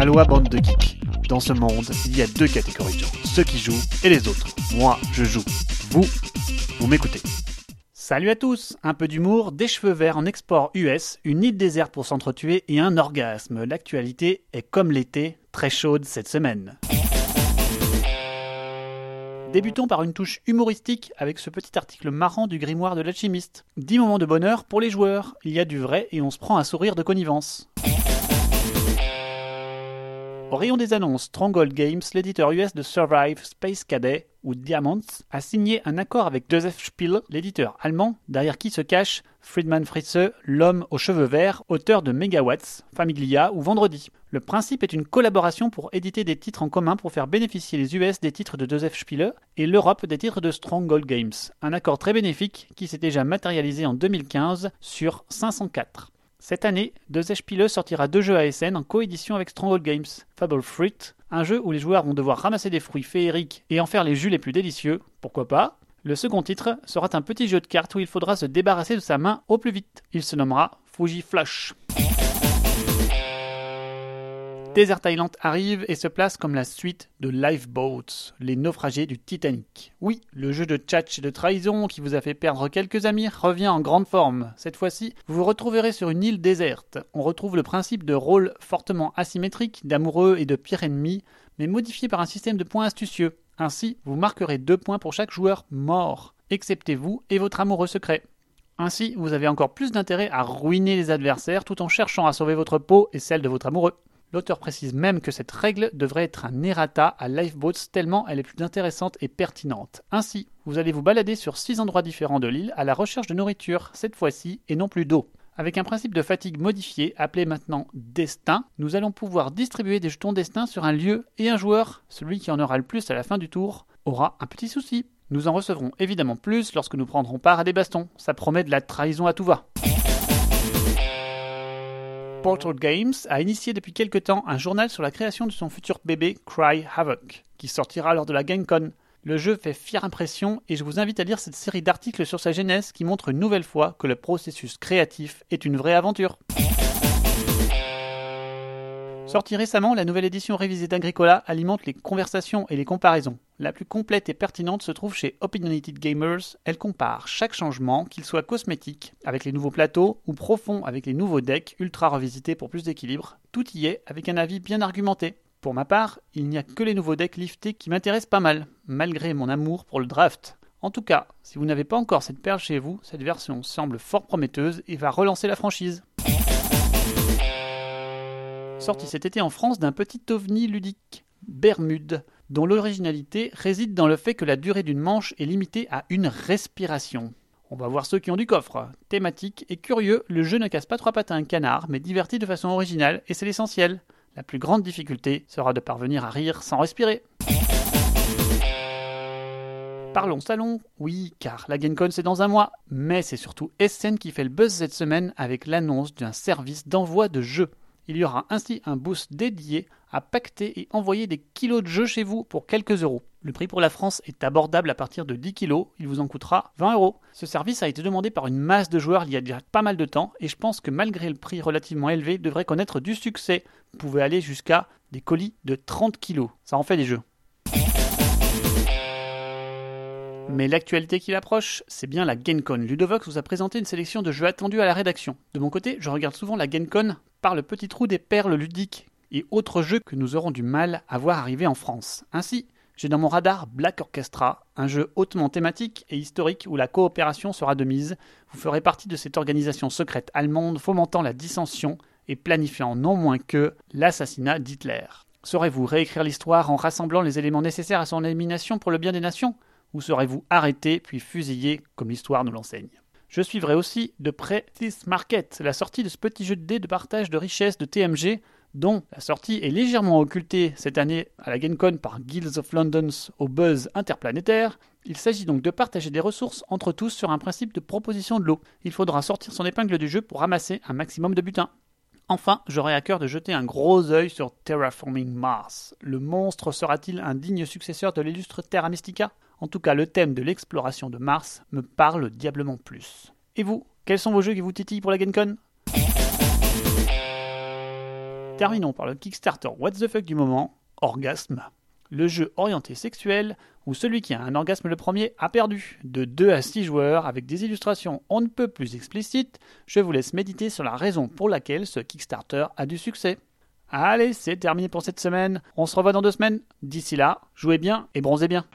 Aloha bande de geeks. Dans ce monde, il y a deux catégories de gens, ceux qui jouent et les autres. Moi, je joue. Vous, vous m'écoutez. Salut à tous Un peu d'humour, des cheveux verts en export US, une île déserte pour s'entretuer et un orgasme. L'actualité est comme l'été, très chaude cette semaine. Débutons par une touche humoristique avec ce petit article marrant du grimoire de l'alchimiste. 10 moments de bonheur pour les joueurs. Il y a du vrai et on se prend un sourire de connivence. Au rayon des annonces, Stronghold Games, l'éditeur US de Survive Space Cadet ou Diamonds, a signé un accord avec Joseph Spiel, l'éditeur allemand, derrière qui se cache Friedman Fritze, l'homme aux cheveux verts, auteur de Megawatts, Famiglia ou Vendredi. Le principe est une collaboration pour éditer des titres en commun pour faire bénéficier les US des titres de Joseph Spiele et l'Europe des titres de Stronghold Games. Un accord très bénéfique qui s'est déjà matérialisé en 2015 sur 504. Cette année, De Spiele sortira deux jeux ASN en coédition avec Stronghold Games. Fable Fruit, un jeu où les joueurs vont devoir ramasser des fruits féeriques et en faire les jus les plus délicieux, pourquoi pas? Le second titre sera un petit jeu de cartes où il faudra se débarrasser de sa main au plus vite. Il se nommera Fuji Flush. Desert Island arrive et se place comme la suite de Lifeboats, les naufragés du Titanic. Oui, le jeu de tchatch et de trahison qui vous a fait perdre quelques amis revient en grande forme. Cette fois-ci, vous vous retrouverez sur une île déserte. On retrouve le principe de rôle fortement asymétrique d'amoureux et de pire ennemi, mais modifié par un système de points astucieux. Ainsi, vous marquerez deux points pour chaque joueur mort, excepté vous et votre amoureux secret. Ainsi, vous avez encore plus d'intérêt à ruiner les adversaires tout en cherchant à sauver votre peau et celle de votre amoureux. L'auteur précise même que cette règle devrait être un errata à Lifeboats tellement elle est plus intéressante et pertinente. Ainsi, vous allez vous balader sur 6 endroits différents de l'île à la recherche de nourriture, cette fois-ci, et non plus d'eau. Avec un principe de fatigue modifié, appelé maintenant Destin, nous allons pouvoir distribuer des jetons Destin sur un lieu et un joueur. Celui qui en aura le plus à la fin du tour aura un petit souci. Nous en recevrons évidemment plus lorsque nous prendrons part à des bastons. Ça promet de la trahison à tout va. Portal Games a initié depuis quelque temps un journal sur la création de son futur bébé Cry Havoc, qui sortira lors de la GameCon. Le jeu fait fière impression et je vous invite à lire cette série d'articles sur sa genèse qui montre une nouvelle fois que le processus créatif est une vraie aventure. Sortie récemment, la nouvelle édition révisée d'Agricola alimente les conversations et les comparaisons. La plus complète et pertinente se trouve chez Opinionated Gamers. Elle compare chaque changement, qu'il soit cosmétique avec les nouveaux plateaux ou profond avec les nouveaux decks ultra revisités pour plus d'équilibre. Tout y est avec un avis bien argumenté. Pour ma part, il n'y a que les nouveaux decks liftés qui m'intéressent pas mal, malgré mon amour pour le draft. En tout cas, si vous n'avez pas encore cette perle chez vous, cette version semble fort prometteuse et va relancer la franchise sorti cet été en France d'un petit ovni ludique, Bermude, dont l'originalité réside dans le fait que la durée d'une manche est limitée à une respiration. On va voir ceux qui ont du coffre. Thématique et curieux, le jeu ne casse pas trois pattes à un canard, mais divertit de façon originale, et c'est l'essentiel. La plus grande difficulté sera de parvenir à rire sans respirer. Parlons salon, oui, car la GameCon c'est dans un mois, mais c'est surtout SN qui fait le buzz cette semaine avec l'annonce d'un service d'envoi de jeux. Il y aura ainsi un boost dédié à pacter et envoyer des kilos de jeux chez vous pour quelques euros. Le prix pour la France est abordable à partir de 10 kilos, il vous en coûtera 20 euros. Ce service a été demandé par une masse de joueurs il y a déjà pas mal de temps et je pense que malgré le prix relativement élevé, devrait connaître du succès. Vous pouvez aller jusqu'à des colis de 30 kilos, ça en fait des jeux. Mais l'actualité qui l'approche, c'est bien la GameCon. Ludovox vous a présenté une sélection de jeux attendus à la rédaction. De mon côté, je regarde souvent la GameCon par le petit trou des perles ludiques et autres jeux que nous aurons du mal à voir arriver en France. Ainsi, j'ai dans mon radar Black Orchestra, un jeu hautement thématique et historique où la coopération sera de mise. Vous ferez partie de cette organisation secrète allemande fomentant la dissension et planifiant non moins que l'assassinat d'Hitler. Saurez-vous réécrire l'histoire en rassemblant les éléments nécessaires à son élimination pour le bien des nations? Ou serez-vous arrêté puis fusillé comme l'histoire nous l'enseigne je suivrai aussi de près This Market, la sortie de ce petit jeu de dés de partage de richesses de TMG, dont la sortie est légèrement occultée cette année à la GameCon par Guilds of London's au buzz interplanétaire. Il s'agit donc de partager des ressources entre tous sur un principe de proposition de l'eau. Il faudra sortir son épingle du jeu pour ramasser un maximum de butin. Enfin, j'aurai à cœur de jeter un gros œil sur Terraforming Mars. Le monstre sera-t-il un digne successeur de l'illustre Terra Mystica? En tout cas, le thème de l'exploration de Mars me parle diablement plus. Et vous, quels sont vos jeux qui vous titillent pour la GameCon terminons par le Kickstarter What the fuck du moment, Orgasme. Le jeu orienté sexuel où celui qui a un orgasme le premier a perdu. De 2 à 6 joueurs avec des illustrations on ne peut plus explicites, je vous laisse méditer sur la raison pour laquelle ce Kickstarter a du succès. Allez, c'est terminé pour cette semaine. On se revoit dans deux semaines. D'ici là, jouez bien et bronzez bien.